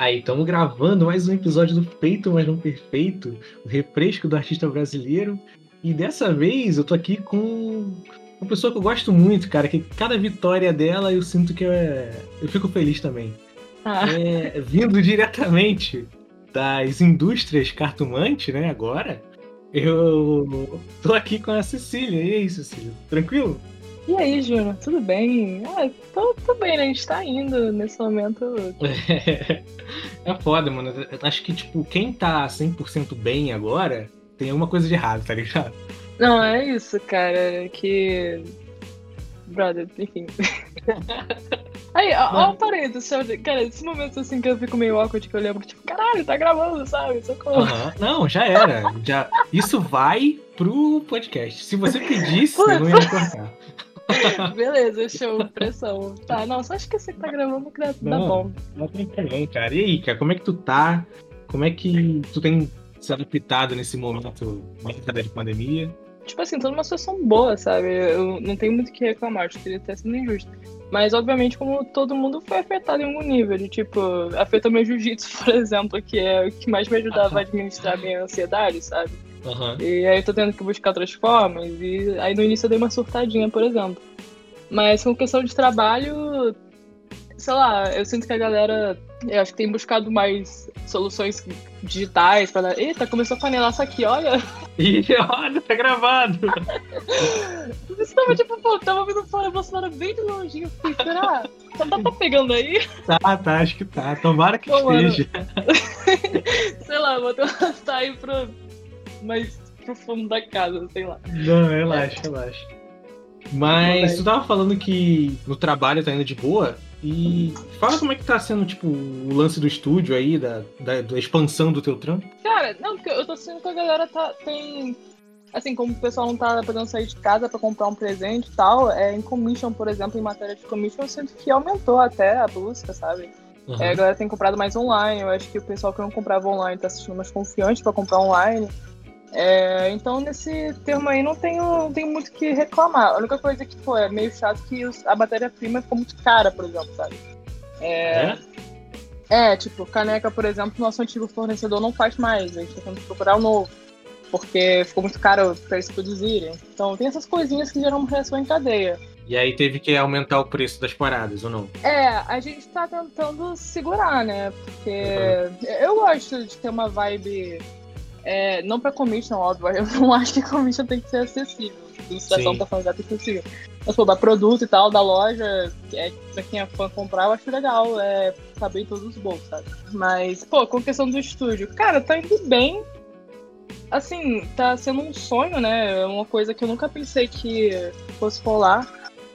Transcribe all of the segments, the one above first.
Aí, estamos gravando mais um episódio do Feito, mas não perfeito, o refresco do artista brasileiro. E dessa vez eu tô aqui com uma pessoa que eu gosto muito, cara, que cada vitória dela eu sinto que eu, eu fico feliz também. Ah. É, vindo diretamente das indústrias cartomante, né, agora, eu tô aqui com a Cecília. E aí, Cecília? Tranquilo? E aí, Júnior, tudo bem? Ah, tô, tô bem, né? A gente tá indo nesse momento. É, é foda, mano. Acho que, tipo, quem tá 100% bem agora tem alguma coisa de errado, tá ligado? Não, é isso, cara. Que. Brother, enfim. Aí, ó, ó parede, cara, esse momento assim que eu fico meio awkward, que eu lembro, tipo, caralho, tá gravando, sabe? Socorro. Uhum. Não, já era. Já... Isso vai pro podcast. Se você pedisse, eu não ia cortar. Beleza, show, pressão. Tá, não, só esqueci que tá gravando que dá não, bom. Não tem problema, cara. E aí, cara, como é que tu tá? Como é que tu tem se adaptado nesse momento de pandemia? Tipo assim, tô numa situação boa, sabe? Eu não tenho muito o que reclamar, acho que teria até sido injusto. Mas, obviamente, como todo mundo foi afetado em algum nível, de tipo, afetou meu jiu-jitsu, por exemplo, que é o que mais me ajudava a administrar minha ansiedade, sabe? Uhum. E aí eu tô tendo que buscar outras formas. E aí no início eu dei uma surtadinha, por exemplo. Mas com questão de trabalho, sei lá, eu sinto que a galera, eu acho que tem buscado mais soluções digitais para dar. Eita, começou a panelar isso aqui, olha. Ih, olha, tá gravado. Você tava tipo, pô, tava vindo fora, Bolsonaro bem de longe. Eu fiquei, será? Tá, tá, tá, pegando aí? Tá, tá, acho que tá. Tomara que pô, esteja. sei lá, vou tentar sair pro mais pro fundo da casa, sei lá. Não, relaxa, relaxa. Mas tu tava falando que no trabalho tá indo de boa. E fala como é que tá sendo, tipo, o lance do estúdio aí, da, da, da expansão do teu trampo. Cara, não, porque eu tô sentindo que a galera tá, tem. Assim, como o pessoal não tá podendo sair de casa para comprar um presente e tal, é, em commission, por exemplo, em matéria de commission, eu sinto que aumentou até a busca, sabe? Uhum. É, a galera tem comprado mais online, eu acho que o pessoal que não comprava online tá se sentindo mais confiante para comprar online. É, então, nesse termo aí, não tenho, não tenho muito o que reclamar. A única coisa que foi é meio chato que a matéria-prima ficou muito cara, por exemplo, sabe? É, é? é, tipo, caneca, por exemplo, nosso antigo fornecedor não faz mais. A gente tá tendo que procurar um novo. Porque ficou muito caro para eles produzirem. Então, tem essas coisinhas que geram uma reação em cadeia. E aí teve que aumentar o preço das paradas, ou não? É, a gente tá tentando segurar, né? Porque uhum. eu gosto de ter uma vibe é, não pra commission, óbvio, eu não acho que commission tem que ser acessível. A ilustração tá falando que tem que ser acessível. Mas, pô, da produto e tal, da loja, é, pra quem é fã comprar, eu acho legal é, saber todos os bolsos, sabe? Mas, pô, com questão do estúdio, cara, tá indo bem. Assim, tá sendo um sonho, né? É uma coisa que eu nunca pensei que fosse rolar.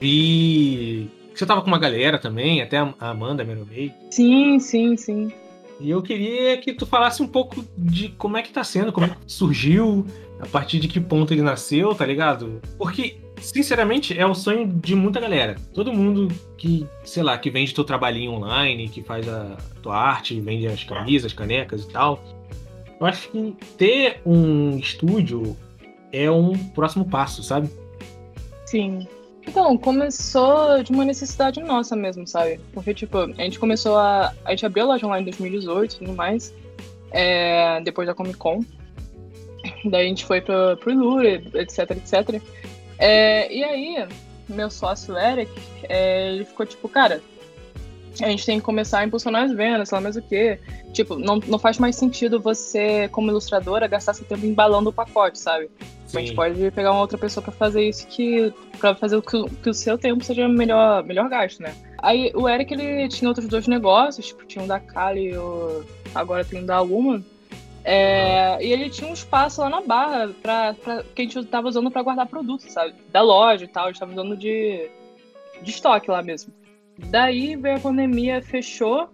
E você tava com uma galera também, até a Amanda, a Meromei. Sim, sim, sim. E eu queria que tu falasse um pouco de como é que tá sendo, como é que surgiu, a partir de que ponto ele nasceu, tá ligado? Porque, sinceramente, é o sonho de muita galera. Todo mundo que, sei lá, que vende teu trabalhinho online, que faz a tua arte, vende as camisas, canecas e tal. Eu acho que ter um estúdio é um próximo passo, sabe? Sim. Então, começou de uma necessidade nossa mesmo, sabe? Porque, tipo, a gente começou a. A gente abriu a loja online em 2018 e tudo mais, é, depois da Comic Con. Daí a gente foi pro, pro Lure, etc, etc. É, e aí, meu sócio Eric, é, ele ficou tipo, cara, a gente tem que começar a impulsionar as vendas, sei lá mais o quê. Tipo, não, não faz mais sentido você, como ilustradora, gastar seu tempo embalando o pacote, sabe? Sim. A gente pode pegar uma outra pessoa para fazer isso que para fazer que, que, o seu tempo seja melhor melhor gasto, né? Aí o Eric ele tinha outros dois negócios, tipo, tinha um da Kali e o, agora tem um da Luma. É, e ele tinha um espaço lá na barra pra, pra, que a gente tava usando para guardar produtos, sabe? Da loja e tal, a gente tava usando de, de estoque lá mesmo. Daí veio a pandemia, fechou,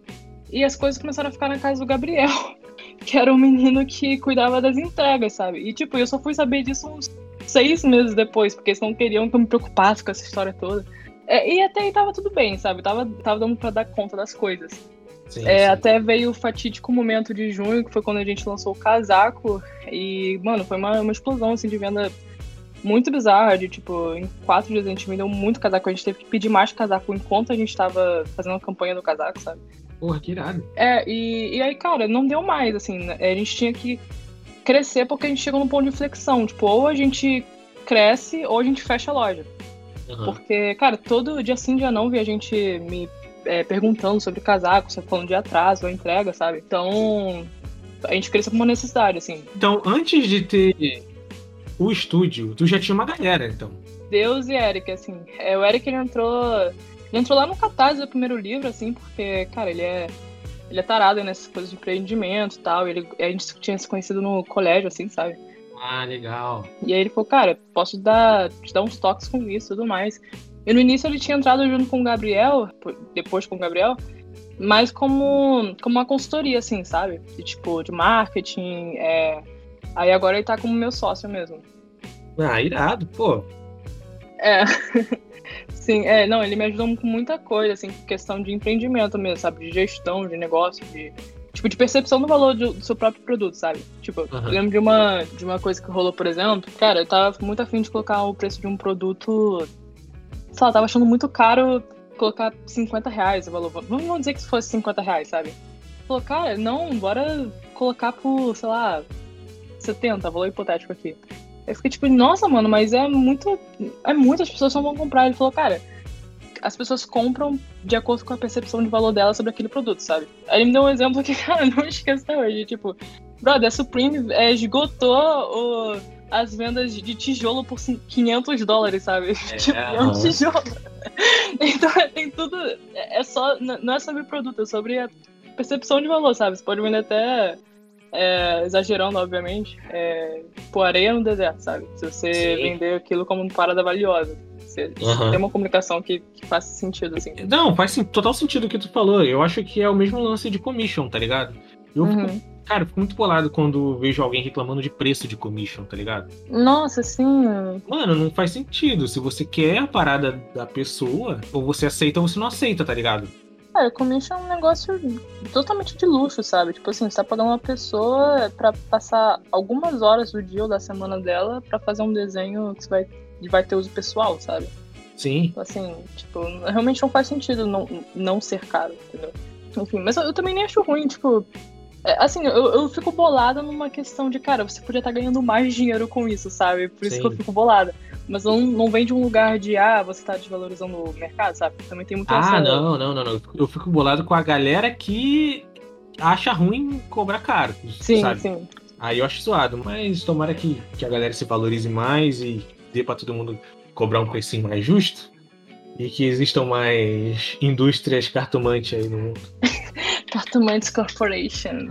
e as coisas começaram a ficar na casa do Gabriel, que era o menino que cuidava das entregas, sabe? E tipo, eu só fui saber disso uns seis meses depois, porque eles não queriam que eu me preocupasse com essa história toda. É, e até aí tava tudo bem, sabe? Tava, tava dando pra dar conta das coisas. Sim, é, sim. Até veio o fatídico momento de junho, que foi quando a gente lançou o casaco. E, mano, foi uma, uma explosão assim, de venda muito bizarra, de tipo, em quatro dias a gente vendeu muito casaco, a gente teve que pedir mais casaco enquanto a gente tava fazendo a campanha do casaco, sabe? Porra, que irado. É, e, e aí, cara, não deu mais, assim, né? a gente tinha que crescer porque a gente chegou num ponto de inflexão. Tipo, ou a gente cresce ou a gente fecha a loja. Uhum. Porque, cara, todo dia sim, dia não, vi a gente me é, perguntando sobre casaco, você falando de atraso ou entrega, sabe? Então, a gente cresceu com uma necessidade, assim. Então, antes de ter o estúdio, tu já tinha uma galera, então. Deus e Eric, assim. É, o Eric, ele entrou... Ele entrou lá no Catarse do primeiro livro, assim, porque, cara, ele é... Ele é tarado nessas coisas de empreendimento e tal. Ele, a gente tinha se conhecido no colégio, assim, sabe? Ah, legal. E aí ele falou, cara, posso dar, te dar uns toques com isso e tudo mais. E no início ele tinha entrado junto com o Gabriel, depois com o Gabriel, mas como, como uma consultoria, assim, sabe? De, tipo, de marketing. É... Aí agora ele tá como meu sócio mesmo. Ah, irado, pô. É. Sim, é, não, ele me ajudou com muita coisa, assim, questão de empreendimento mesmo, sabe? De gestão, de negócio, de. Tipo, de percepção do valor do, do seu próprio produto, sabe? Tipo, uhum. eu lembro de uma, de uma coisa que rolou, por exemplo. Cara, eu tava muito afim de colocar o preço de um produto. Sei lá, tava achando muito caro colocar 50 reais o valor. Vamos dizer que fosse 50 reais, sabe? Falou, cara, não, bora colocar por, sei lá, 70, valor hipotético aqui. Eu fiquei tipo, nossa, mano, mas é muito. É muitas pessoas só vão comprar. Ele falou, cara, as pessoas compram de acordo com a percepção de valor dela sobre aquele produto, sabe? Aí ele me deu um exemplo que, cara, não esqueço até hoje. Tipo, brother, a Supreme é, esgotou o, as vendas de tijolo por 500 dólares, sabe? É, tipo, é um tijolo. então tem tudo. É só. Não é sobre produto, é sobre a percepção de valor, sabe? Você pode vender até é, exagerando, obviamente, é, por areia no deserto, sabe? Se você Sim. vender aquilo como uma parada valiosa. Você, uhum. Tem uma comunicação que, que faz sentido, assim. Não, faz total sentido o que tu falou. Eu acho que é o mesmo lance de commission, tá ligado? Eu uhum. fico, cara, eu fico muito bolado quando vejo alguém reclamando de preço de commission, tá ligado? Nossa, sim. Mano, não faz sentido. Se você quer a parada da pessoa, ou você aceita ou você não aceita, tá ligado? Cara, commission é um negócio totalmente de luxo, sabe? Tipo assim, você tá pagando uma pessoa pra passar algumas horas do dia ou da semana dela pra fazer um desenho que vai, vai ter uso pessoal, sabe? Sim. Então, assim, tipo, realmente não faz sentido não, não ser caro, entendeu? Enfim, mas eu, eu também nem acho ruim, tipo. É, assim, eu, eu fico bolada numa questão de, cara, você podia estar tá ganhando mais dinheiro com isso, sabe? Por isso Sim. que eu fico bolada mas não, não vem de um lugar de, ah, você tá desvalorizando o mercado, sabe? Também tem muito Ah, não, não, não, não. Eu fico bolado com a galera que acha ruim cobrar caro. Sim, sabe? sim. Aí eu acho zoado, mas tomara que, que a galera se valorize mais e dê pra todo mundo cobrar um precinho mais justo e que existam mais indústrias cartomantes aí no mundo. Cartomantes Corporation.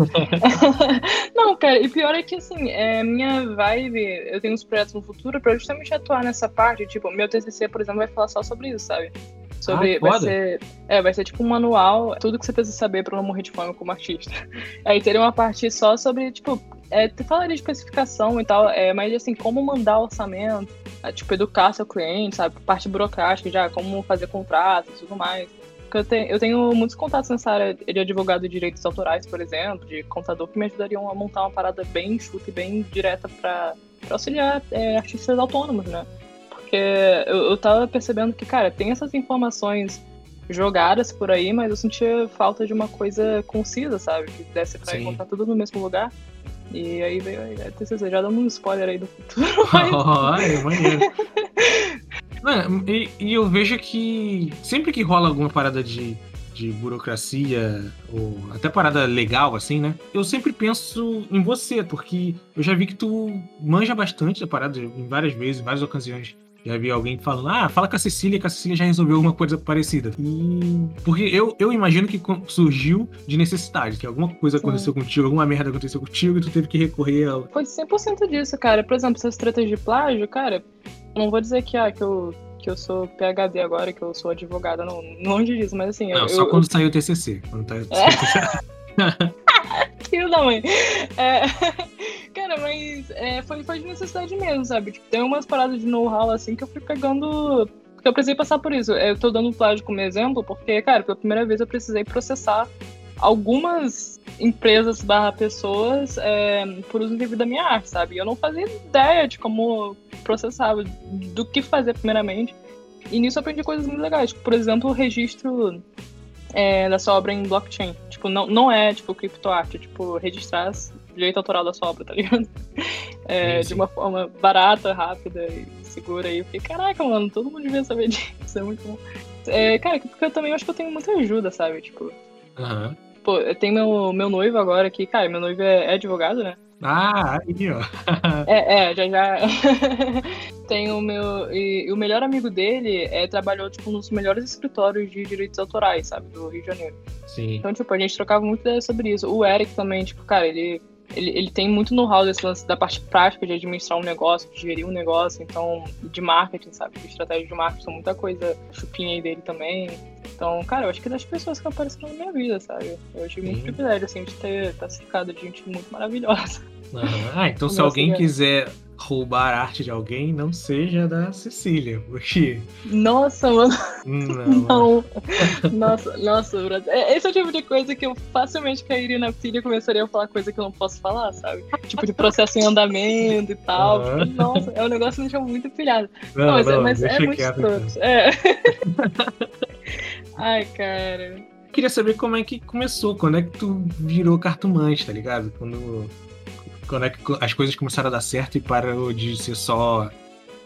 não, cara, e pior é que assim, é, minha vibe, eu tenho uns projetos no futuro pra justamente atuar nessa parte. Tipo, meu TCC, por exemplo, vai falar só sobre isso, sabe? Sobre. Ah, vai, ser, é, vai ser tipo um manual, tudo que você precisa saber pra não morrer de fome como artista. Aí teria uma parte só sobre, tipo, é, falaria de especificação e tal, é, mas assim, como mandar orçamento, é, tipo, educar seu cliente, sabe? Parte burocrática já, como fazer contratos e tudo mais. Porque eu tenho, eu tenho muitos contatos nessa área de advogado de direitos autorais, por exemplo, de contador, que me ajudariam a montar uma parada bem enxuta e bem direta para auxiliar é, artistas autônomos, né? Porque eu, eu tava percebendo que, cara, tem essas informações jogadas por aí, mas eu sentia falta de uma coisa concisa, sabe? Que desse pra Sim. encontrar tudo no mesmo lugar. E aí veio a TCC, já dando um spoiler aí do futuro. Mas... Oh, maneiro. Mano, e, e, eu vejo que sempre que rola alguma parada de, de burocracia, ou até parada legal, assim, né? Eu sempre penso em você, porque eu já vi que tu manja bastante da parada em várias vezes, em várias ocasiões. Já vi alguém falando, ah, fala com a Cecília, que a Cecília já resolveu alguma coisa parecida. E... Porque eu, eu imagino que surgiu de necessidade, que alguma coisa Sim. aconteceu contigo, alguma merda aconteceu contigo e tu teve que recorrer a. Foi 100% disso, cara. Por exemplo, essas tretas de plágio, cara, não vou dizer que, ah, que eu que eu sou PhD agora, que eu sou advogada, não, longe disso, mas assim. Não, eu, só eu, quando eu... saiu o TCC. Quando tá... É. Filho da mãe. É... Cara, mas é, foi, foi de necessidade mesmo, sabe? Tipo, tem umas paradas de know-how assim que eu fui pegando. Porque eu precisei passar por isso. Eu tô dando o plágio como exemplo, porque, cara, pela primeira vez eu precisei processar algumas empresas barra pessoas é, por uso devido da minha arte, sabe? Eu não fazia ideia de como processava, do que fazer primeiramente. E nisso eu aprendi coisas muito legais. Tipo, por exemplo, o registro é, da sua obra em blockchain. Tipo, não, não é tipo criptoarte, é tipo registrar direito autoral da sua obra, tá ligado? É. De uma forma barata, rápida e segura. E eu fiquei, caraca, mano, todo mundo devia saber disso, é muito bom. É, cara, porque eu também acho que eu tenho muita ajuda, sabe? Tipo. Uhum. Pô, tem meu, meu noivo agora aqui, cara, meu noivo é, é advogado, né? Ah, aí, ó. é, é, já já. tem o meu. E, e, o melhor amigo dele é, trabalhou, tipo, nos melhores escritórios de direitos autorais, sabe, do Rio de Janeiro. Sim. Então, tipo, a gente trocava muito sobre isso. O Eric também, tipo, cara, ele ele, ele tem muito know-how desse lance da parte prática de administrar um negócio, de gerir um negócio, então, de marketing, sabe? De estratégia de marketing, então muita coisa chupinha aí dele também. Então, cara, eu acho que é das pessoas que apareceram na minha vida, sabe? Eu tive muito privilégio, assim, de ter estar cercado de gente muito maravilhosa. Ah, então se alguém quiser roubar a arte de alguém, não seja da Cecília, porque. Nossa, mano. Não. não. nossa, nossa, é, Esse é o tipo de coisa que eu facilmente cairia na pilha e começaria a falar coisa que eu não posso falar, sabe? Tipo de processo em andamento e tal. Uhum. Tipo, nossa, é um negócio que me deixa muito pilhado. Não, não, mas, é, não, mas é muito escroto. Então. É. Ai, cara. Queria saber como é que começou, quando é que tu virou cartomante, tá ligado? Quando quando é que as coisas começaram a dar certo e parou de ser só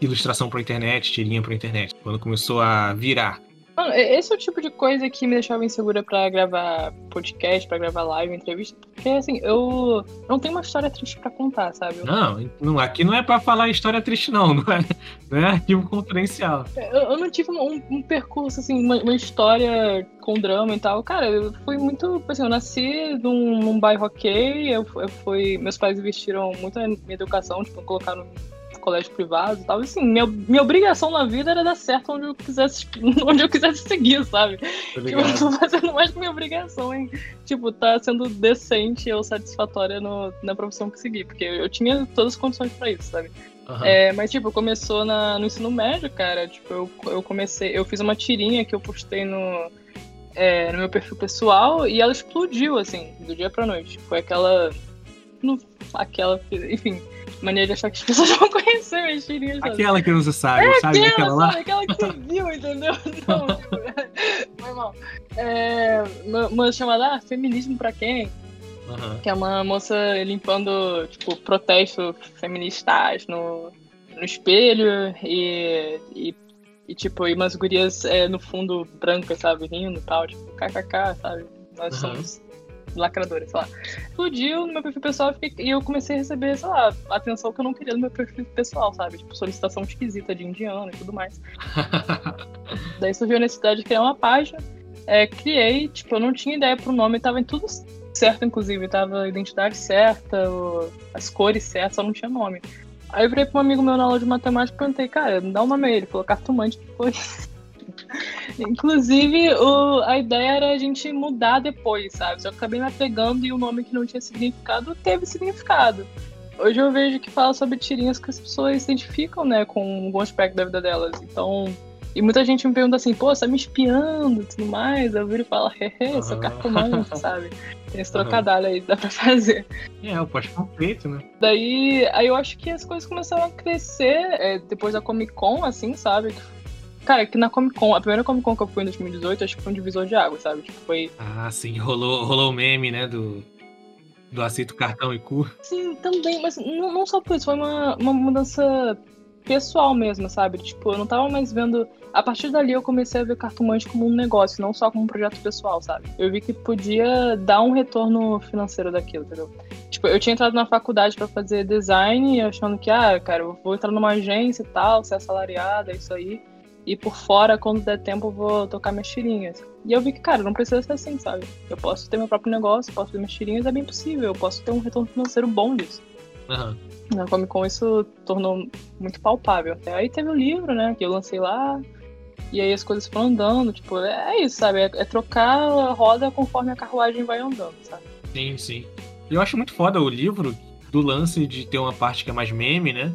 ilustração pra internet, tirinha pra internet. Quando começou a virar. Mano, esse é o tipo de coisa que me deixava insegura para gravar podcast, para gravar live, entrevista, porque assim, eu não tenho uma história triste para contar, sabe? Não, não, aqui não é para falar história triste, não, não é, não é arquivo confidencial. Eu, eu não tive um, um percurso, assim, uma, uma, história com drama e tal. Cara, eu fui muito, assim, eu nasci num, num bairro ok, eu, eu fui, meus pais investiram muito na minha educação, tipo, colocaram colégio privado e tal. E, assim, minha, minha obrigação na vida era dar certo onde eu quisesse, onde eu quisesse seguir, sabe? Tipo, eu tô fazendo mais que minha obrigação em, tipo, tá sendo decente ou satisfatória no, na profissão que segui. Porque eu tinha todas as condições pra isso, sabe? Uhum. É, mas, tipo, começou na, no ensino médio, cara. Tipo, eu, eu comecei. Eu fiz uma tirinha que eu postei no, é, no meu perfil pessoal e ela explodiu, assim, do dia pra noite. Foi aquela. No, aquela. Enfim mania de achar que as pessoas vão conhecer minhas tirinhas. Aquela que você sabe, é sabe? Aquela, aquela lá? Sabe, aquela que você viu, entendeu? Não, tipo, foi mal. É, uma, uma chamada ah, Feminismo pra quem? Uhum. Que é uma moça limpando, tipo, protestos feministas no, no espelho e, e, e, tipo, e umas gurias é, no fundo brancas, sabe, rindo e tal, tipo, kkk, sabe? Nós uhum. somos lacradora, sei lá. Explodiu no meu perfil pessoal e eu comecei a receber, sei lá, atenção que eu não queria no meu perfil pessoal, sabe? Tipo, solicitação esquisita de indiano e tudo mais. Daí surgiu a necessidade de criar uma página. É, criei, tipo, eu não tinha ideia pro nome, tava em tudo certo, inclusive. Tava a identidade certa, as cores certas, só não tinha nome. Aí eu virei pra um amigo meu na aula de matemática e perguntei, cara, me dá um nome aí. Ele falou, cartomante, que foi Inclusive, o, a ideia era a gente mudar depois, sabe? Só que acabei me apegando e o nome que não tinha significado teve significado. Hoje eu vejo que fala sobre tirinhas que as pessoas se identificam, né, com algum aspecto da vida delas. Então, e muita gente me pergunta assim, pô, você tá me espiando e tudo mais. Eu viro e falo, hehe, sou cartomante, sabe? Tem esse trocadilho aí, dá pra fazer. É, o pode feito, né? Daí, aí eu acho que as coisas começaram a crescer é, depois da Comic Con, assim, sabe? Cara, que na Comic Con, a primeira Comic Con que eu fui em 2018, acho que foi um divisor de água, sabe? Tipo, foi. Ah, sim, rolou, rolou o meme, né? Do, do aceito cartão e cu. Sim, também, mas não, não só por isso, foi uma, uma mudança pessoal mesmo, sabe? Tipo, eu não tava mais vendo. A partir dali eu comecei a ver cartomante como um negócio, não só como um projeto pessoal, sabe? Eu vi que podia dar um retorno financeiro daquilo, entendeu? Tipo, eu tinha entrado na faculdade para fazer design, achando que, ah, cara, eu vou entrar numa agência e tal, ser assalariada, é isso aí. E por fora, quando der tempo, eu vou tocar minhas tirinhas. E eu vi que, cara, não precisa ser assim, sabe? Eu posso ter meu próprio negócio, posso ter minhas tirinhas, é bem possível. Eu posso ter um retorno financeiro bom disso. Uhum. Na Comic Con isso tornou muito palpável. Aí teve o livro, né, que eu lancei lá. E aí as coisas foram andando, tipo, é isso, sabe? É, é trocar a roda conforme a carruagem vai andando, sabe? Sim, sim. Eu acho muito foda o livro do lance de ter uma parte que é mais meme, né?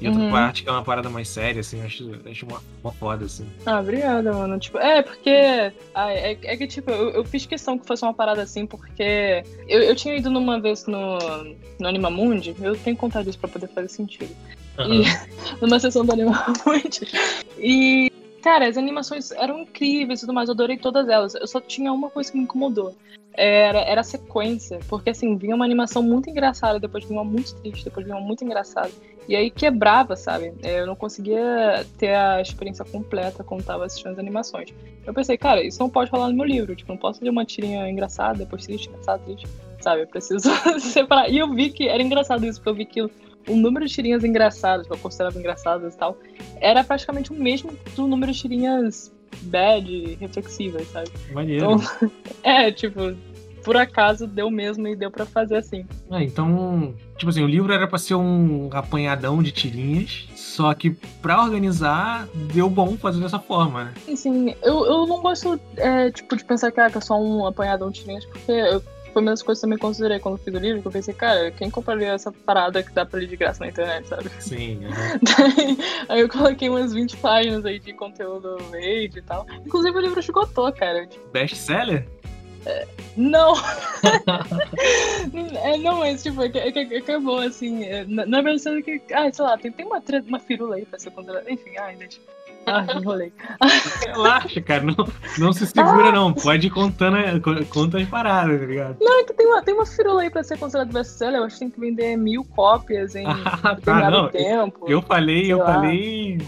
E outra uhum. parte que é uma parada mais séria, assim, acho, acho uma, uma foda, assim. Ah, obrigada, mano. Tipo, é, porque. Ah, é, é, que, tipo, eu, eu, fiz questão que fosse uma parada assim, porque eu, eu tinha ido numa vez no, no Animamundi, eu tenho que contar disso pra poder fazer sentido. Uhum. E, numa sessão do Animamundi. E cara, as animações eram incríveis e tudo mais, eu adorei todas elas. Eu só tinha uma coisa que me incomodou. Era, era a sequência, porque assim, vinha uma animação muito engraçada, depois vinha uma muito triste, depois vinha uma muito engraçada. E aí quebrava, sabe? É, eu não conseguia ter a experiência completa quando tava assistindo as animações. Eu pensei, cara, isso não pode rolar no meu livro. Tipo, não posso ler uma tirinha engraçada, depois triste, engraçada, triste. Sabe? Eu preciso separar. E eu vi que era engraçado isso, porque eu vi que o número de tirinhas engraçadas, que eu considerava engraçadas e tal, era praticamente o mesmo do número de tirinhas bad, reflexivas, sabe? Maneiro. Então, é, tipo, por acaso deu mesmo e deu para fazer assim. Ah, então, tipo assim, o livro era para ser um apanhadão de tirinhas, só que para organizar deu bom fazer dessa forma, né? Sim, sim. Eu, eu não gosto, é, tipo, de pensar que, ah, que é só um apanhadão de tirinhas, porque eu foi uma das coisas que eu também considerei quando fiz o livro, que eu pensei, cara, quem compraria essa parada que dá pra ler de graça na internet, sabe? Sim. Uhum. Daí, aí eu coloquei umas 20 páginas aí de conteúdo verde e tal. Inclusive o livro esgotou, cara. Best seller? É, não! é, não, mas tipo, é que, é acabou assim. É, na, na versão que. Ah, sei lá, tem, tem uma, uma firula aí pra ser considerada. Enfim, ai, gente. Ah, enrolei. Relaxa, cara. Não, não se segura, não. Pode ir contando conta as paradas, tá ligado? Não, é que tem uma, tem uma firula aí pra ser considerado best-seller. Eu acho que tem que vender mil cópias em ah, tá, não. tempo. Eu falei, eu lá. falei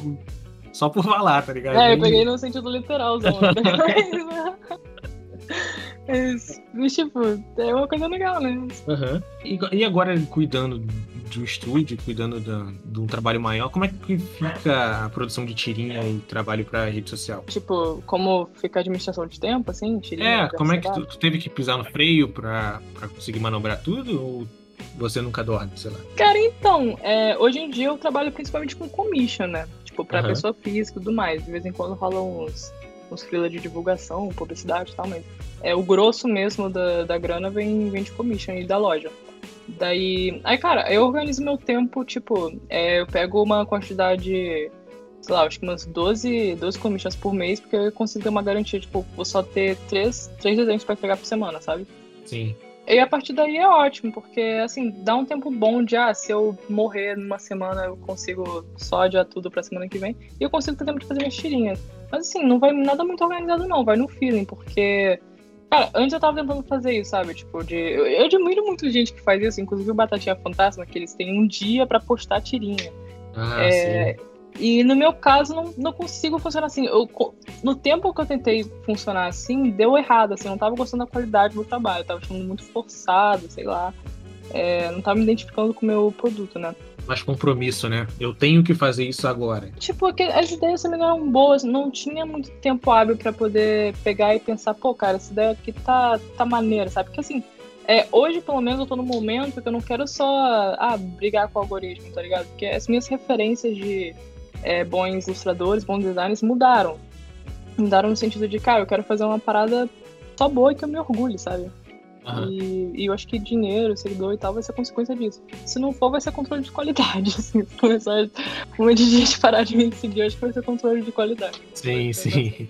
só por falar, tá ligado? É, eu peguei no sentido literal, Zão. Mas, tipo, é uma coisa legal, né? Uhum. E, e agora, cuidando de um estúdio, cuidando de um trabalho maior, como é que fica a produção de tirinha e trabalho pra rede social? Tipo, como fica a administração de tempo, assim? Tirinha, é, como é que tu, tu, teve que pisar no freio pra, pra conseguir manobrar tudo? Ou você nunca dorme, sei lá? Cara, então, é, hoje em dia eu trabalho principalmente com commission, né? Tipo, pra uhum. pessoa física e tudo mais. De vez em quando rola uns, uns freela de divulgação, publicidade e tal, mas é, o grosso mesmo da, da grana vem, vem de commission e da loja. Daí. Aí, cara, eu organizo meu tempo, tipo, é, eu pego uma quantidade, sei lá, acho que umas 12, 12 commissions por mês, porque eu consigo ter uma garantia, tipo, vou só ter três, três desenhos pra entregar por semana, sabe? Sim. E a partir daí é ótimo, porque assim, dá um tempo bom de, ah, se eu morrer numa semana, eu consigo só adiar tudo pra semana que vem. E eu consigo ter tempo de fazer minhas tirinhas. Mas assim, não vai nada muito organizado, não, vai no feeling, porque Cara, antes eu tava tentando fazer isso, sabe? Tipo, de. Eu, eu admiro muito gente que faz isso, inclusive o Batatinha Fantasma, que eles têm um dia para postar tirinha. Ah, é, sim. E no meu caso, não, não consigo funcionar assim. Eu, no tempo que eu tentei funcionar assim, deu errado, assim, eu não tava gostando da qualidade do trabalho, eu tava achando muito forçado, sei lá. É, não tava me identificando com o meu produto, né? Mais compromisso, né? Eu tenho que fazer isso agora. Tipo, as ideias também eram boas, não tinha muito tempo hábil para poder pegar e pensar, pô, cara, essa ideia aqui tá, tá maneira, sabe? Porque assim, é, hoje, pelo menos, eu tô no momento que eu não quero só ah, brigar com o algoritmo, tá ligado? Porque as minhas referências de é, bons ilustradores, bons designers mudaram. Mudaram no sentido de, cara, eu quero fazer uma parada só boa e que eu me orgulhe, sabe? Uhum. E, e, eu acho que dinheiro, seguidor e tal vai ser consequência disso. Se não for, vai ser controle de qualidade. Assim, se começar um monte de gente parar de me seguir, acho que vai ser controle de qualidade. Sim, sim.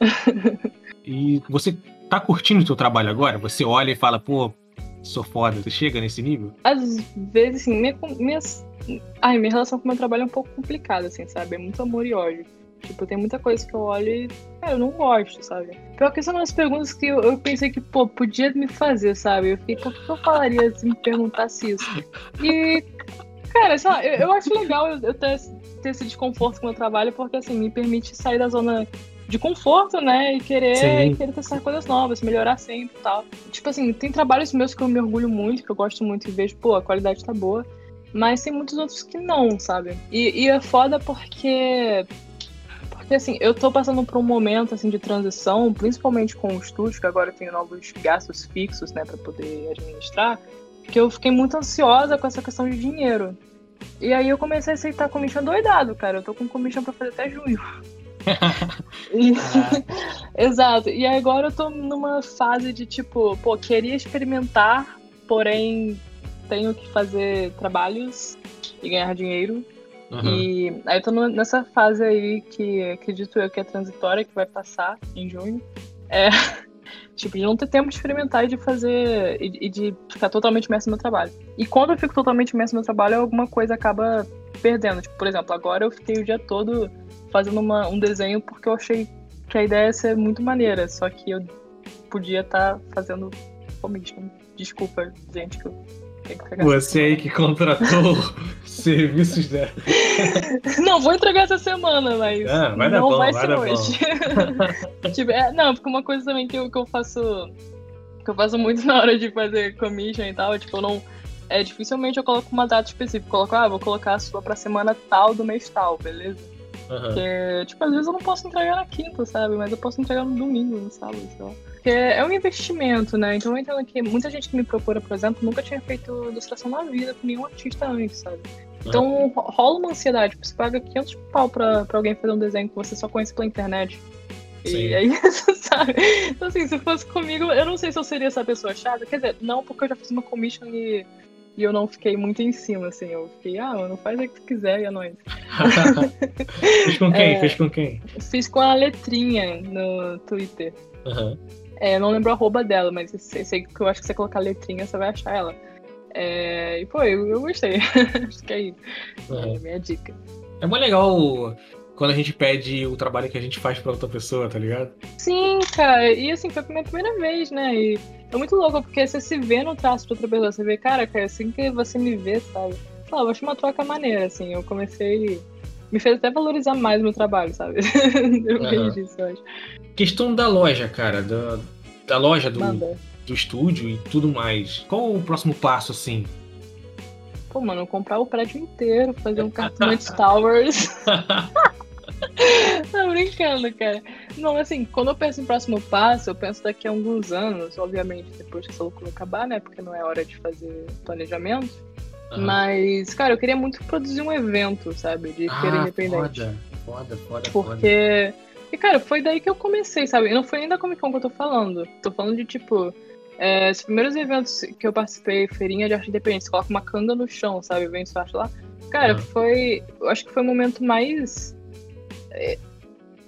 e você tá curtindo o seu trabalho agora? Você olha e fala, pô, sou foda. Você chega nesse nível? Às vezes, assim, minha, minhas... Ai, minha relação com o meu trabalho é um pouco complicada, assim, sabe? É muito amor e ódio. Tipo, tem muita coisa que eu olho e, cara, eu não gosto, sabe? Pior que são umas perguntas que eu, eu, pensei que, pô, podia me fazer, sabe? Eu fiquei, o que eu falaria se me perguntasse isso? E, cara, sei lá, eu, eu acho legal eu, ter, ter esse desconforto com o meu trabalho, porque, assim, me permite sair da zona de conforto, né? E querer, e querer testar coisas novas, melhorar sempre e tal. Tipo assim, tem trabalhos meus que eu me orgulho muito, que eu gosto muito e vejo, pô, a qualidade tá boa. Mas tem muitos outros que não, sabe? E, e é foda porque porque assim, eu tô passando por um momento assim de transição, principalmente com o estúdio, que agora eu tenho novos gastos fixos, né, para poder administrar, que eu fiquei muito ansiosa com essa questão de dinheiro. E aí eu comecei a aceitar commission doidado, cara. Eu tô com commission pra fazer até junho. e... Exato. E agora eu tô numa fase de tipo, pô, queria experimentar, porém tenho que fazer trabalhos e ganhar dinheiro. Uhum. E aí eu tô nessa fase aí que acredito eu que é transitória, que vai passar em junho. É, tipo, de não ter tempo de experimentar e de fazer. E, e de ficar totalmente imerso no meu trabalho. E quando eu fico totalmente imerso no meu trabalho, alguma coisa acaba perdendo. Tipo, por exemplo, agora eu fiquei o dia todo fazendo uma, um desenho porque eu achei que a ideia ia ser muito maneira, só que eu podia estar tá fazendo commission. Desculpa, gente, que eu tenho que pegar. Você aí que contratou serviços dela. Não, vou entregar essa semana, mas ah, vai não bom, vai, vai ser hoje. tipo, é, não, porque uma coisa também que eu, que eu faço. Que eu faço muito na hora de fazer commission e tal, tipo, eu não. É, dificilmente eu coloco uma data específica. Coloco, ah, vou colocar a sua pra semana tal do mês tal, beleza? Uhum. Porque, tipo, às vezes eu não posso entregar na quinta, sabe? Mas eu posso entregar no domingo, no sábado, então. Porque é um investimento, né? Então eu entendo que muita gente que me procura, por exemplo, nunca tinha feito ilustração na vida com nenhum artista antes, sabe? Então uhum. rola uma ansiedade, você paga 500 pau pra, pra alguém fazer um desenho que você só conhece pela internet. Sim. E é isso, sabe? Então, assim, se fosse comigo, eu não sei se eu seria essa pessoa chata. Quer dizer, não, porque eu já fiz uma commission e, e eu não fiquei muito em cima, assim. Eu fiquei, ah, mano, faz o que tu quiser e é nóis. Fez com quem? É, Fez com quem? Fiz com a letrinha no Twitter. Uhum. É, não lembro a arroba dela, mas sei, sei que eu acho que você colocar letrinha, você vai achar ela. É, e pô, eu, eu gostei. acho que é isso. Uhum. É a minha dica. É muito legal quando a gente pede o trabalho que a gente faz pra outra pessoa, tá ligado? Sim, cara. E assim, foi a minha primeira vez, né? E é muito louco, porque você se vê no traço de outra pessoa. Você vê, cara, cara, assim que você me vê, sabe? Sei eu acho uma troca maneira, assim. Eu comecei. Me fez até valorizar mais o meu trabalho, sabe? eu uhum. disso, eu acho. Questão da loja, cara, da, da loja do, do estúdio e tudo mais. Qual o próximo passo, assim? Pô, mano, comprar o prédio inteiro, fazer um cartão de Towers. Tô brincando, cara. Não, assim, quando eu penso em próximo passo, eu penso daqui a alguns anos, obviamente, depois que essa loucura acabar, né? Porque não é hora de fazer planejamento. Uhum. Mas, cara, eu queria muito produzir um evento, sabe? De ah, feira independente. Foda, foda, foda. Porque foda. E, cara, foi daí que eu comecei, sabe? E não foi nem da Comic Con que eu tô falando. Tô falando de, tipo, é, os primeiros eventos que eu participei, feirinha de arte independente, você coloca uma canga no chão, sabe? Vem sua arte lá. Cara, uhum. foi. Eu acho que foi o momento mais. É,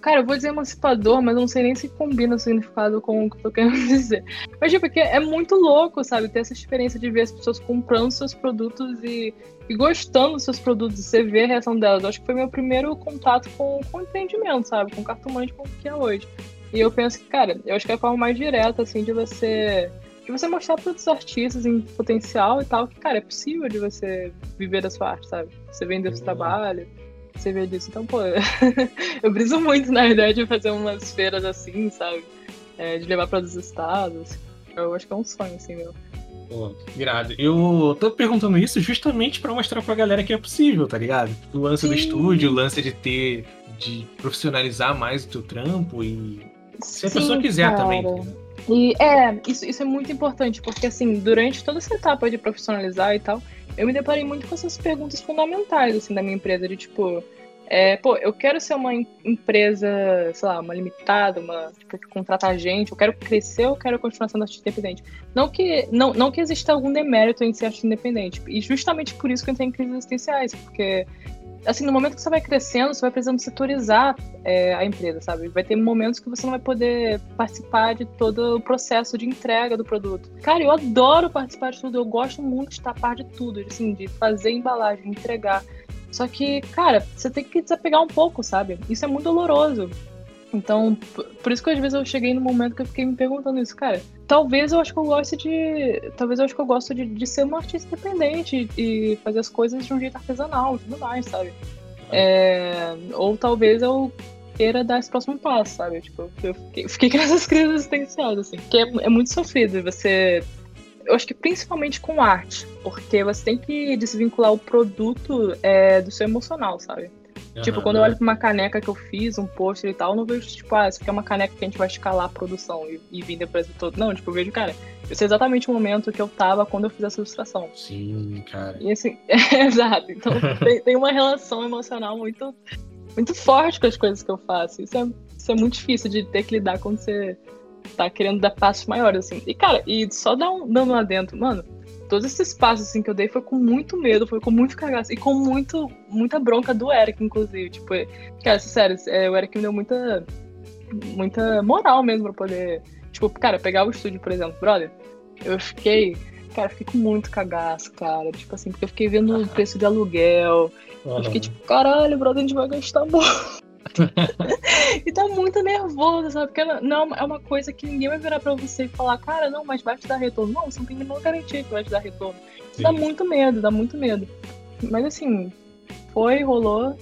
cara, eu vou dizer emancipador, mas eu não sei nem se combina o significado com o que eu tô querendo dizer. Mas, tipo, porque é muito louco, sabe? Ter essa experiência de ver as pessoas comprando seus produtos e e gostando dos seus produtos, você vê a reação delas. Eu acho que foi meu primeiro contato com, com empreendimento, sabe? Com cartomante como que é hoje. E eu penso que, cara, eu acho que é a forma mais direta, assim, de você de você mostrar para outros artistas em potencial e tal, que, cara, é possível de você viver da sua arte, sabe? Você vender o seu trabalho, você vê disso. Então, pô, eu briso muito na ideia de fazer umas feiras assim, sabe? É, de levar para outros estados. Eu acho que é um sonho, assim, meu. Pô, irado. Eu tô perguntando isso justamente para mostrar pra galera que é possível, tá ligado? O lance Sim. do estúdio, o lance de ter. de profissionalizar mais o teu trampo e. Se a pessoa quiser cara. também. E é, isso, isso é muito importante, porque assim, durante toda essa etapa de profissionalizar e tal, eu me deparei muito com essas perguntas fundamentais, assim, da minha empresa, de tipo, é, pô, eu quero ser uma empresa, sei lá, uma limitada, uma tipo, que contrata gente, eu quero crescer, eu quero continuar sendo artista independente. Não que, não, não que exista algum demérito em ser artista independente. E justamente por isso que eu entrei em crises existenciais, porque assim, no momento que você vai crescendo, você vai precisando setorizar é, a empresa, sabe? Vai ter momentos que você não vai poder participar de todo o processo de entrega do produto. Cara, eu adoro participar de tudo, eu gosto muito de estar a par de tudo, assim, de fazer embalagem, entregar. Só que, cara, você tem que desapegar um pouco, sabe? Isso é muito doloroso. Então, por isso que às vezes eu cheguei no momento que eu fiquei me perguntando isso, cara. Talvez eu acho que eu goste de. Talvez eu acho que eu gosto de, de ser uma artista independente e fazer as coisas de um jeito artesanal e tudo mais, sabe? É, ou talvez eu queira dar esse próximo passo, sabe? Tipo, eu fiquei, fiquei com essas crises existenciais, assim. Porque é, é muito sofrido você eu acho que principalmente com arte, porque você tem que desvincular o produto é, do seu emocional, sabe? Uhum, tipo, quando eu olho pra uma caneca que eu fiz, um pôster e tal, eu não vejo, tipo, ah, isso aqui é uma caneca que a gente vai escalar a produção e, e vender pra esse todo. Não, tipo, eu vejo, cara, eu sei exatamente o momento que eu tava quando eu fiz essa ilustração. Sim, cara. E assim, é, exato. Então tem, tem, uma relação emocional muito, muito forte com as coisas que eu faço. Isso é, isso é muito difícil de ter que lidar quando você tá querendo dar passos maiores, assim. E, cara, e só dar um, dando lá dentro, mano, todos esses passos, assim, que eu dei foi com muito medo, foi com muito cagaço e com muito, muita bronca do Eric, inclusive. Tipo, cara, sério, é, o Eric me deu muita, muita moral mesmo pra poder, tipo, cara, pegar o estúdio, por exemplo, brother, eu fiquei, cara, fiquei com muito cagaço, cara, tipo assim, porque eu fiquei vendo o preço de aluguel, eu fiquei tipo, caralho, brother, a gente vai gastar muito. e tá muito nervoso, sabe? Porque não é uma coisa que ninguém vai virar pra você e falar, cara, não, mas vai te dar retorno. Não, você não tem nenhuma garantia que vai te dar retorno. Sim. Dá muito medo, dá muito medo. Mas assim, foi, rolou.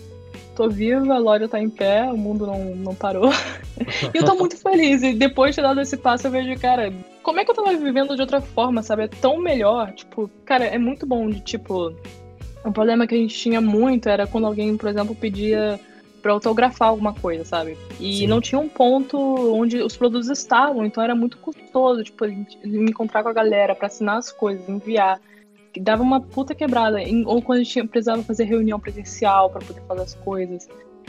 Tô viva, a loja tá em pé, o mundo não, não parou. e eu tô muito feliz. E depois de ter dado esse passo, eu vejo, cara, como é que eu tava vivendo de outra forma, sabe? É tão melhor. Tipo, cara, é muito bom de, tipo. O problema que a gente tinha muito era quando alguém, por exemplo, pedia para autografar alguma coisa, sabe? E Sim. não tinha um ponto onde os produtos estavam, então era muito custoso, tipo, me encontrar com a galera para assinar as coisas, enviar. Dava uma puta quebrada. Ou quando a gente precisava fazer reunião presencial para poder fazer as coisas.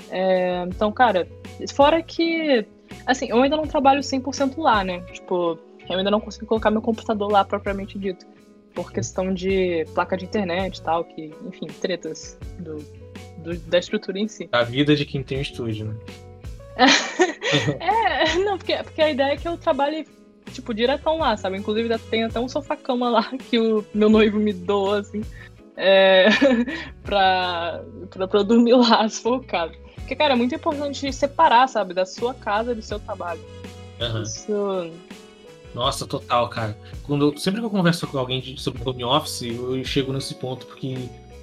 É, então, cara, fora que. Assim, eu ainda não trabalho 100% lá, né? Tipo, eu ainda não consigo colocar meu computador lá propriamente dito. Por questão de placa de internet e tal, que, enfim, tretas do, do, da estrutura em si. A vida de quem tem um estúdio, né? é, não, porque, porque a ideia é que eu trabalhe, tipo, diretão lá, sabe? Inclusive tem até um sofá-cama lá que o meu noivo me doou, assim, é, pra, pra, pra eu dormir lá, se for o caso. Porque, cara, é muito importante separar, sabe, da sua casa e do seu trabalho. Uhum. Isso nossa, total, cara. Quando, sempre que eu converso com alguém sobre home office, eu chego nesse ponto porque,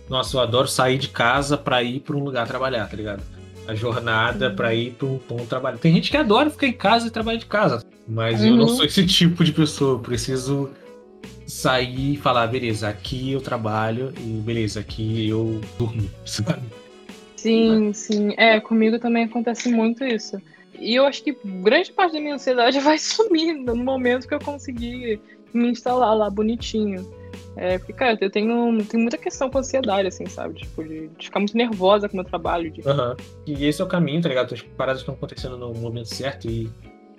nossa, eu adoro sair de casa para ir para um lugar trabalhar, tá ligado? A jornada para ir para um ponto trabalho. Tem gente que adora ficar em casa e trabalhar de casa, mas uhum. eu não uhum. sou esse tipo de pessoa. Eu preciso sair e falar, beleza, aqui eu trabalho e beleza, aqui eu durmo, sabe? Sim, sim. É, comigo também acontece muito isso. E eu acho que grande parte da minha ansiedade vai sumir no momento que eu conseguir me instalar lá bonitinho. É, porque, cara, eu tenho, tenho muita questão com ansiedade, assim, sabe? Tipo, de, de ficar muito nervosa com o meu trabalho. De... Uhum. E esse é o caminho, tá ligado? As paradas estão acontecendo no momento certo e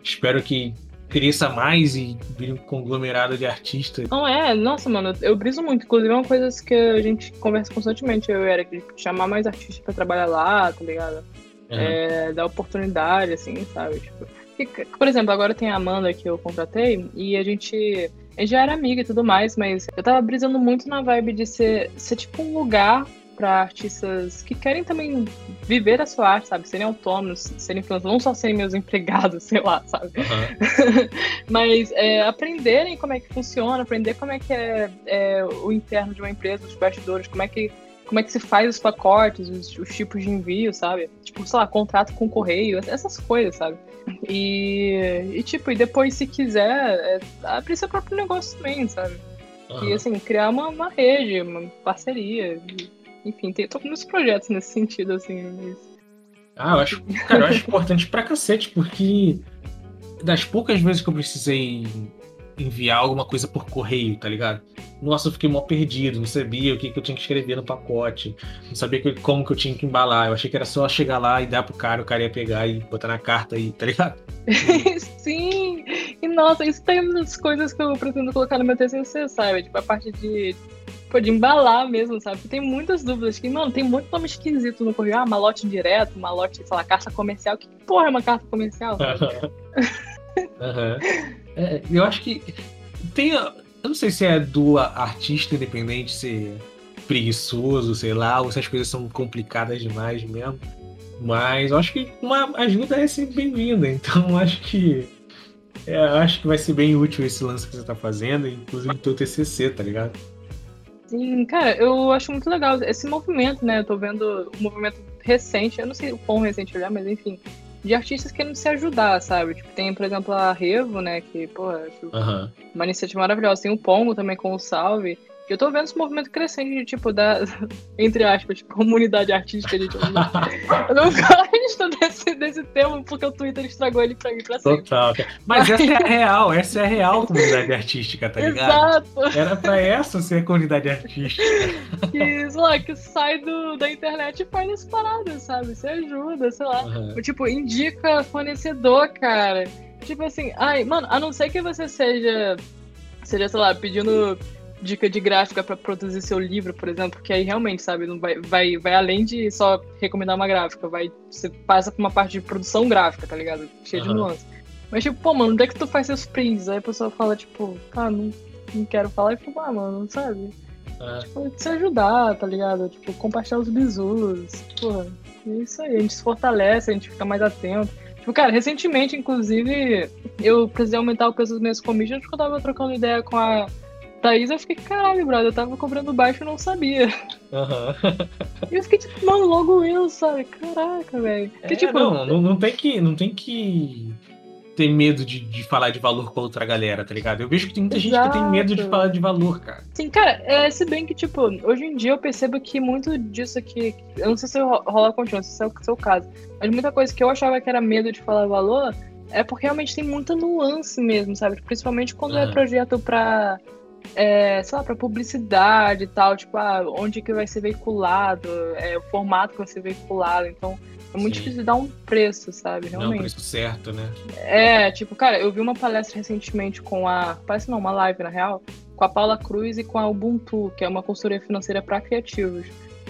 espero que cresça mais e vire um conglomerado de artistas. Não é, nossa, mano, eu briso muito. Inclusive, é uma coisa que a gente conversa constantemente, eu e Eric, de chamar mais artistas pra trabalhar lá, tá ligado? Uhum. É, dar oportunidade, assim, sabe? Tipo, por exemplo, agora tem a Amanda que eu contratei e a gente, gente já era amiga e tudo mais, mas eu tava brisando muito na vibe de ser, ser tipo um lugar para artistas que querem também viver a sua arte, sabe? Serem autônomos, serem freelancers, não só serem meus empregados, sei lá, sabe? Uhum. Mas é, aprenderem como é que funciona, aprender como é que é, é, o interno de uma empresa, os bastidores, como é que como é que se faz os pacotes, os, os, tipos de envio, sabe? Tipo, sei lá, contrato com correio, essas coisas, sabe? E, e tipo, e depois, se quiser, é, abrir seu próprio negócio também, sabe? Uhum. E assim, criar uma, uma rede, uma parceria. Enfim, tem, tô com muitos projetos nesse sentido, assim. Mas... Ah, eu acho, cara, eu acho importante pra cacete, porque das poucas vezes que eu precisei enviar alguma coisa por correio, tá ligado? Nossa, eu fiquei mó perdido, não sabia o que, que eu tinha que escrever no pacote, não sabia que, como que eu tinha que embalar. Eu achei que era só chegar lá e dar pro cara, o cara ia pegar e botar na carta aí, tá ligado? Sim! E nossa, isso tem umas coisas que eu pretendo colocar no meu TCC, sabe? Tipo, a parte de de embalar mesmo, sabe? Porque tem muitas dúvidas. Que, mano, tem muito nome esquisito no correio. Ah, malote direto, malote, sei lá, carta comercial. Que porra é uma carta comercial? uhum. É, eu acho que tem. Eu não sei se é do artista independente ser preguiçoso, sei lá, ou se as coisas são complicadas demais mesmo. Mas eu acho que uma ajuda é sempre bem-vinda. Então acho que. É, acho que vai ser bem útil esse lance que você tá fazendo, inclusive o teu TCC, tá ligado? Sim, cara, eu acho muito legal esse movimento, né? Eu tô vendo um movimento recente, eu não sei o quão recente já, mas enfim, de artistas querendo se ajudar, sabe? Tipo, tem, por exemplo, a Revo, né? Que, pô, acho uhum. uma iniciativa maravilhosa. Tem o Pongo também com o Salve. E eu tô vendo esse movimento crescente de, tipo, da, entre aspas, comunidade artística, gente. Eu não gosto desse, desse termo porque o Twitter estragou ele pra mim pra sempre. Total. Mas essa é a real, essa é a real comunidade artística, tá ligado? Exato. Era pra essa ser a comunidade artística. Que, sei lá, que sai do, da internet e faz as paradas, sabe? Você ajuda, sei lá. Uhum. Tipo, indica fornecedor, cara. Tipo assim, ai, mano, a não ser que você seja, seja, sei lá, pedindo dica de gráfica para produzir seu livro, por exemplo, que aí realmente, sabe, não vai, vai, vai além de só recomendar uma gráfica, vai, você passa por uma parte de produção gráfica, tá ligado? Cheio uhum. de nuances. Mas, tipo, pô, mano, onde é que tu faz seus prints? Aí a pessoa fala, tipo, ah, não, não quero falar, e fala, ah, mano, sabe? É. Tipo, se ajudar, tá ligado? Tipo, compartilhar os bisus, porra. Isso aí, a gente se fortalece, a gente fica mais atento. Tipo, cara, recentemente, inclusive, eu precisei aumentar o preço dos meus commissions porque eu tava trocando ideia com a Thaís, eu fiquei, caralho, brother, eu tava cobrando baixo e não sabia. Uhum. E eu fiquei tipo, mano, logo eu, sabe? Caraca, velho. É, tipo, não, não, não, tem que, não tem que ter medo de, de falar de valor com outra galera, tá ligado? Eu vejo que tem muita Exato. gente que tem medo de falar de valor, cara. Sim, cara, é, se bem que, tipo, hoje em dia eu percebo que muito disso aqui. Eu não sei se rola contigo, não sei se é o seu caso. Mas muita coisa que eu achava que era medo de falar valor é porque realmente tem muita nuance mesmo, sabe? Principalmente quando uhum. é projeto pra é, sei lá, pra publicidade e tal, tipo, ah, onde que vai ser veiculado, é, o formato que vai ser veiculado, então é muito Sim. difícil dar um preço, sabe, realmente. Não, um preço certo, né? É, tipo, cara, eu vi uma palestra recentemente com a, parece não, uma live, na real, com a Paula Cruz e com a Ubuntu, que é uma consultoria financeira para criativos.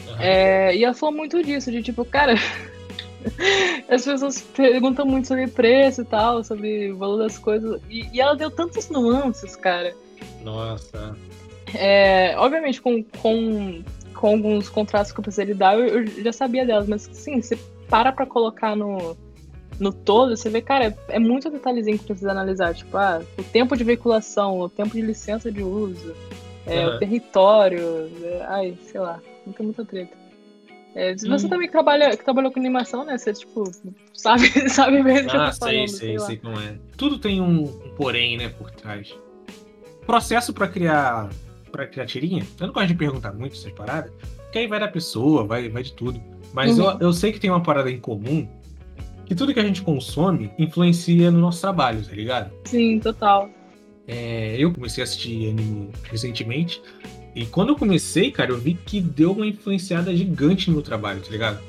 Uhum. É, e ela falou muito disso, de tipo, cara... As pessoas perguntam muito sobre preço e tal, sobre o valor das coisas. E, e ela deu tantas nuances, cara. Nossa. É, obviamente, com, com, com alguns contratos que eu precisaria dar, eu, eu já sabia delas, mas sim, você para pra colocar no, no todo, você vê, cara, é, é muito detalhezinho que precisa analisar. Tipo, ah, o tempo de veiculação, o tempo de licença de uso, é, uhum. o território, é, ai, sei lá, muita, muita treta. É, você hum. também trabalha, que trabalhou com animação, né? Você, tipo, sabe, sabe mesmo ah, que eu tô sei, falando, sei, sei, sei como é. Tudo tem um, um porém, né, por trás processo para criar para criar tirinha, eu não gosto de perguntar muito essas paradas, porque aí vai da pessoa, vai, vai de tudo. Mas uhum. eu, eu sei que tem uma parada em comum que tudo que a gente consome influencia no nosso trabalho, tá ligado? Sim, total. É, eu comecei a assistir anime recentemente. E quando eu comecei, cara, eu vi que deu uma influenciada gigante no meu trabalho, tá ligado?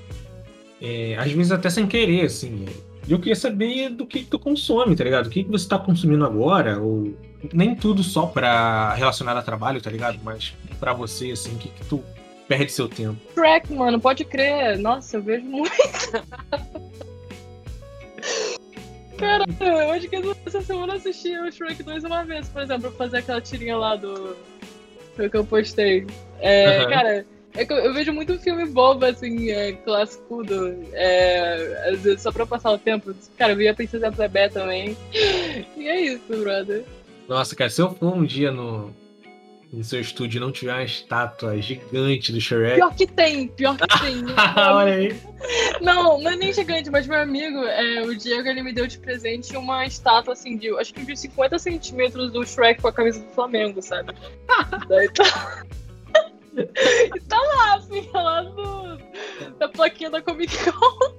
É, às vezes até sem querer, assim. Eu queria saber do que, que tu consome, tá ligado? O que, que você tá consumindo agora, ou nem tudo só pra relacionado a trabalho, tá ligado? Mas pra você, assim, o que, que tu perde seu tempo? Shrek, mano, pode crer. Nossa, eu vejo muito. Caralho, eu acho que essa semana eu assisti o Shrek 2 uma vez, por exemplo, pra fazer aquela tirinha lá do. que eu postei. É, uhum. Cara, eu, eu, vejo muito filme bobo, assim, é, clássico, é, às vezes só pra passar o tempo. Cara, eu vi a Princesa Plebé também. E é isso, brother. Nossa, cara, se eu for um dia no, no seu estúdio e não tiver uma estátua gigante do Shrek. Pior que tem, pior que tem. Olha aí. Não, não é nem gigante, mas meu amigo, é, o Diego, ele me deu de presente uma estátua assim de, acho que de 50 centímetros do Shrek com a camisa do Flamengo, sabe? Daí tá. E tá lá, assim, lá no, na plaquinha da Comic Con.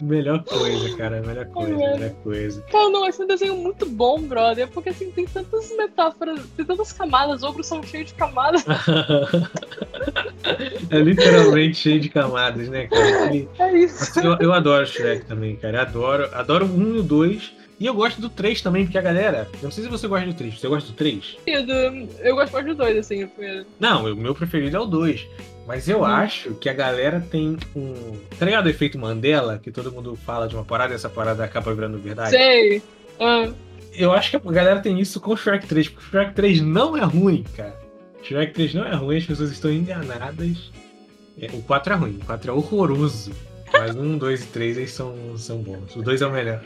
Melhor coisa, cara. Melhor coisa, é, melhor coisa. Cara, não, esse é um desenho muito bom, brother. Porque assim, tem tantas metáforas, tem tantas camadas, ogros são cheios de camadas. é literalmente cheio de camadas, né, cara? É isso. Eu, eu adoro Shrek também, cara. Adoro, adoro 1 e o 2. E eu gosto do 3 também, porque a galera. Eu não sei se você gosta do 3. Você gosta do 3? Eu gosto mais do 2, assim. Não, o meu preferido é o 2. Mas eu hum. acho que a galera tem um. Tá ligado o efeito Mandela? Que todo mundo fala de uma parada e essa parada acaba virando verdade? Sei. Ah. Eu acho que a galera tem isso com o Shrek 3, porque o Shrek 3 não é ruim, cara. O Shrek 3 não é ruim, as pessoas estão enganadas. É, o 4 é ruim, o 4 é horroroso. Mas um, 2 e 3 eles são, são bons. O 2 é o melhor.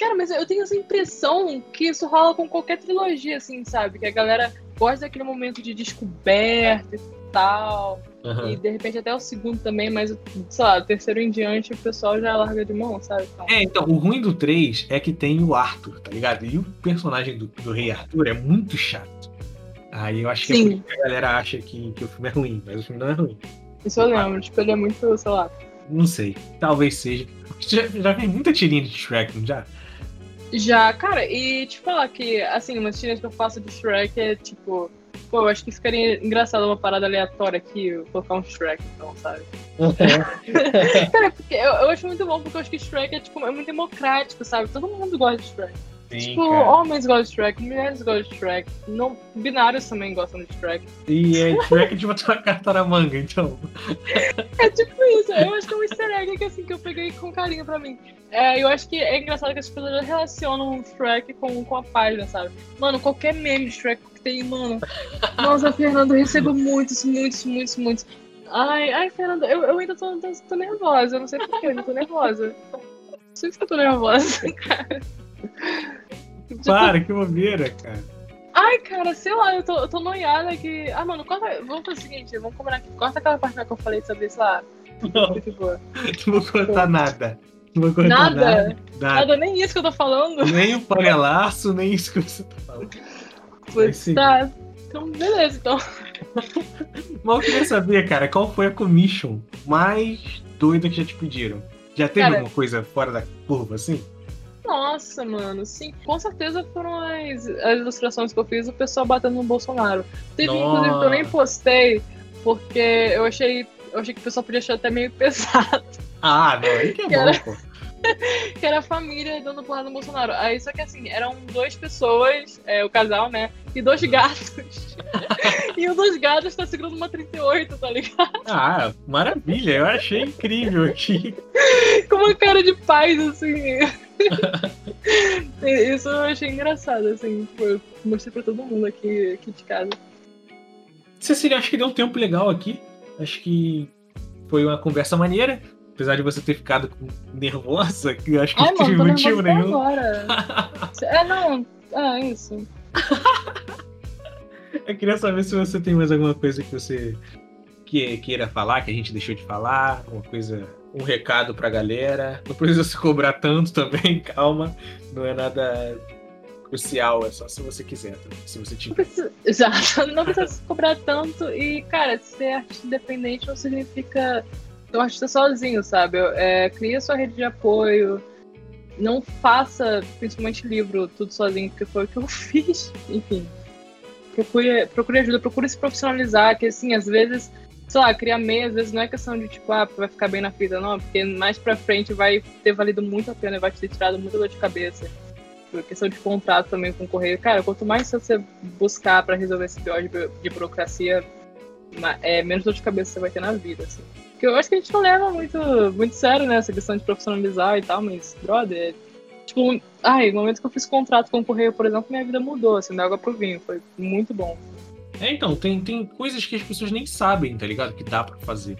Cara, mas eu tenho essa impressão que isso rola com qualquer trilogia, assim, sabe? Que a galera gosta daquele momento de descoberta e tal. Uhum. E de repente até o segundo também, mas, sei lá, o terceiro em diante o pessoal já larga de mão, sabe? Então... É, então, o ruim do 3 é que tem o Arthur, tá ligado? E o personagem do, do Rei Arthur é muito chato. Aí eu acho que, é que a galera acha que, que o filme é ruim, mas o filme não é ruim. Isso eu lembro, tipo, ele é muito, sei lá. Não sei, talvez seja. Já, já vi muita tirinha de Shrek, não já? Já, cara, e te falar que, assim, umas tirinhas que eu faço de Shrek é tipo Pô, eu acho que ficaria engraçado uma parada aleatória aqui, colocar um Shrek, então, sabe? Cara, porque eu, eu, acho muito bom, porque eu acho que Shrek é, tipo, é muito democrático, sabe? Todo mundo gosta de Shrek. Sim, tipo, cara. homens gostam de Shrek, mulheres gostam de Shrek, não, binários também gostam de Shrek. E é Shrek de botar uma carta na manga, então. é tipo isso, eu acho que é um easter egg que, assim, que eu peguei com carinho pra mim. É, eu acho que é engraçado que as pessoas relacionam o Shrek com, com a página, sabe? Mano, qualquer meme de Shrek que tem, mano. Nossa, Fernando, eu recebo muitos, muitos, muitos, muitos. Ai, ai, Fernanda, eu, eu ainda tô, tô, tô nervosa. Eu não sei porquê, eu ainda tô nervosa. Não sei se eu tô nervosa, cara. Para, que bobeira, cara. Ai, cara, sei lá, eu tô, eu tô noiada que. Ah, mano, corta. Vamos fazer o seguinte, vamos combinar aqui. Corta aquela parte que eu falei sobre, sei lá. Não, não vou cortar nada. Não vou cortar Nada? nada. Nada. nem isso que eu tô falando. Nem o panelaço, nem isso que você tá falando. Sim. tá. Então, beleza, então. Mas eu queria saber, cara, qual foi a commission mais doida que já te pediram? Já teve Cara- alguma coisa fora da curva, assim? Nossa, mano, sim. Com certeza foram as, as ilustrações que eu fiz do pessoal batendo no Bolsonaro. Teve, inclusive, que eu nem Nossa. postei, porque eu achei. Eu achei que o pessoal podia achar até meio pesado. Ah, não, aí que é Cara. bom, pô. que era a família dando porrada no Bolsonaro. Aí, só que assim, eram duas pessoas, é, o casal, né? E dois gatos. e um dos gatos tá segurando uma 38, tá ligado? Ah, maravilha, eu achei incrível aqui. Com uma cara de paz, assim. Isso eu achei engraçado, assim. Eu mostrei pra todo mundo aqui, aqui de casa. Cecília, acho que deu um tempo legal aqui. Acho que foi uma conversa maneira. Apesar de você ter ficado nervosa, que eu acho que Ai, não teve mano, motivo nenhum. agora. É, não. É, isso. Eu queria saber se você tem mais alguma coisa que você que- queira falar, que a gente deixou de falar, uma coisa, um recado pra galera. Não precisa se cobrar tanto também, calma. Não é nada crucial, é só se você quiser, também, se você tiver. exato, não precisa se cobrar tanto. E, cara, ser artista independente não significa ser um artista sozinho, sabe? É, cria sua rede de apoio. Não faça, principalmente livro, tudo sozinho, porque foi o que eu fiz. Enfim. Procure, procure ajuda, procure se profissionalizar, que assim, às vezes, sei lá, criar meia, às vezes não é questão de tipo, ah, vai ficar bem na vida, não, porque mais pra frente vai ter valido muito a pena, vai te ter tirado muita dor de cabeça por questão de contrato também com o correio. Cara, quanto mais você buscar pra resolver esse BO de, bu- de burocracia, é, menos dor de cabeça você vai ter na vida, assim. Porque eu acho que a gente não leva muito, muito sério, né, essa questão de profissionalizar e tal, mas, brother, tipo, ai, no momento que eu fiz contrato com o correio, por exemplo, minha vida mudou, assim, da água pro vinho, foi muito bom. É, então, tem, tem coisas que as pessoas nem sabem, tá ligado? Que dá pra fazer.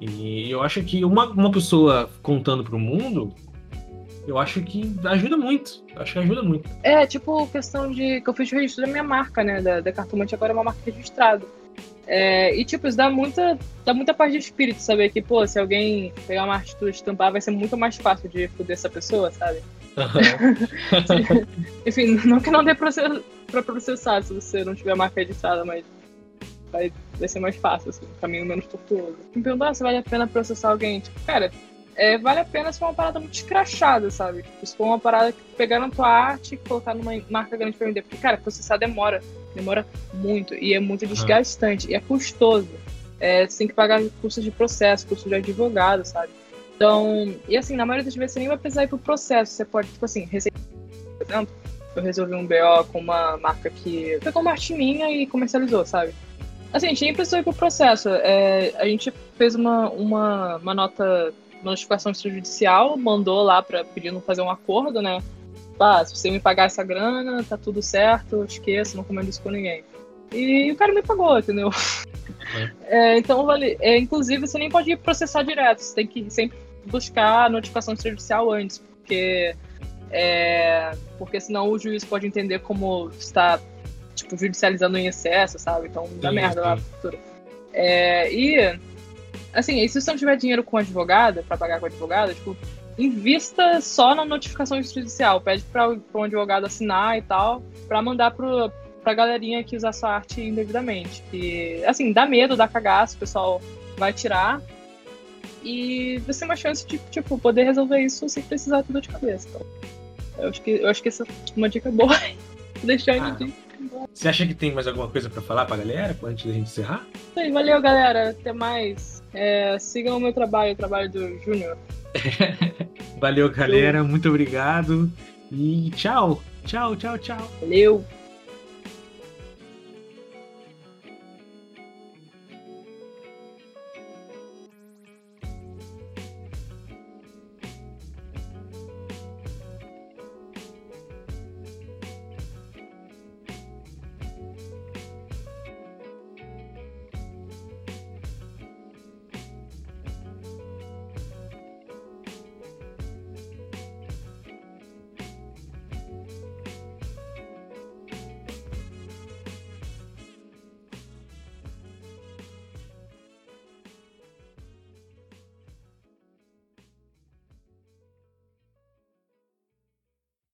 E eu acho que uma, uma pessoa contando pro mundo, eu acho que ajuda muito. Acho que ajuda muito. É, tipo, questão de. que eu fiz o registro da minha marca, né? Da, da Cartomante agora é uma marca registrada. É, e, tipo, isso dá muita, dá muita paz de espírito saber que, pô, se alguém pegar uma arte tua estampar, vai ser muito mais fácil de foder essa pessoa, sabe? Enfim, não que não dê process, pra processar se você não tiver marca registrada, mas vai, vai ser mais fácil, assim, um caminho menos tortuoso. Me perguntar se vale a pena processar alguém. Tipo, cara, é, vale a pena se for uma parada muito escrachada, sabe? Tipo, se for uma parada que pegar na tua arte e colocar numa marca grande pra vender. Porque, cara, processar demora. Demora muito. E é muito desgastante. E é custoso. É, você tem que pagar custos de processo, custos de advogado, sabe? Então, e assim, na maioria das vezes você nem vai precisar ir pro processo. Você pode, tipo assim, receber, por exemplo, eu resolvi um BO com uma marca que pegou uma arte minha e comercializou, sabe? Assim, a gente nem precisou ir pro processo. É, a gente fez uma, uma, uma nota, uma notificação extrajudicial, mandou lá pra pedindo fazer um acordo, né? Ah, se você me pagar essa grana, tá tudo certo, esqueça, não comendo isso com ninguém. E o cara me pagou, entendeu? É, então, vale, é, inclusive, você nem pode ir processar direto, você tem que sempre buscar a notificação extrajudicial antes, porque, é, porque senão o juiz pode entender como está tipo, judicializando em excesso, sabe? Então dá Sim, merda lá sim. no futuro. É, e, assim, e se você não tiver dinheiro com advogado, pra pagar com advogado, tipo, invista só na notificação extrajudicial. Pede pra um advogado assinar e tal, pra mandar pro, pra galerinha que usar sua arte indevidamente. Que, assim, dá medo, dá cagaço, o pessoal vai tirar. E vai ser uma chance de, tipo, poder resolver isso sem precisar ter dor de cabeça. Então, eu acho que, eu acho que essa é uma dica boa. Deixar Ah. de Você acha que tem mais alguma coisa pra falar pra galera antes da gente encerrar? Aí, valeu, galera. Até mais. É, sigam o meu trabalho, o trabalho do Júnior. Valeu, galera. Muito obrigado. E tchau. Tchau, tchau, tchau. Valeu!